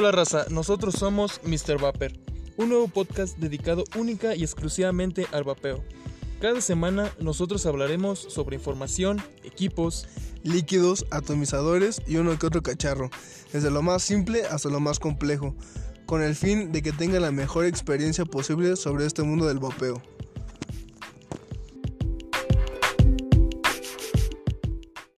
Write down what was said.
Hola raza, nosotros somos Mr. Vapor, un nuevo podcast dedicado única y exclusivamente al vapeo. Cada semana nosotros hablaremos sobre información, equipos, líquidos, atomizadores y uno que otro cacharro, desde lo más simple hasta lo más complejo, con el fin de que tengan la mejor experiencia posible sobre este mundo del vapeo.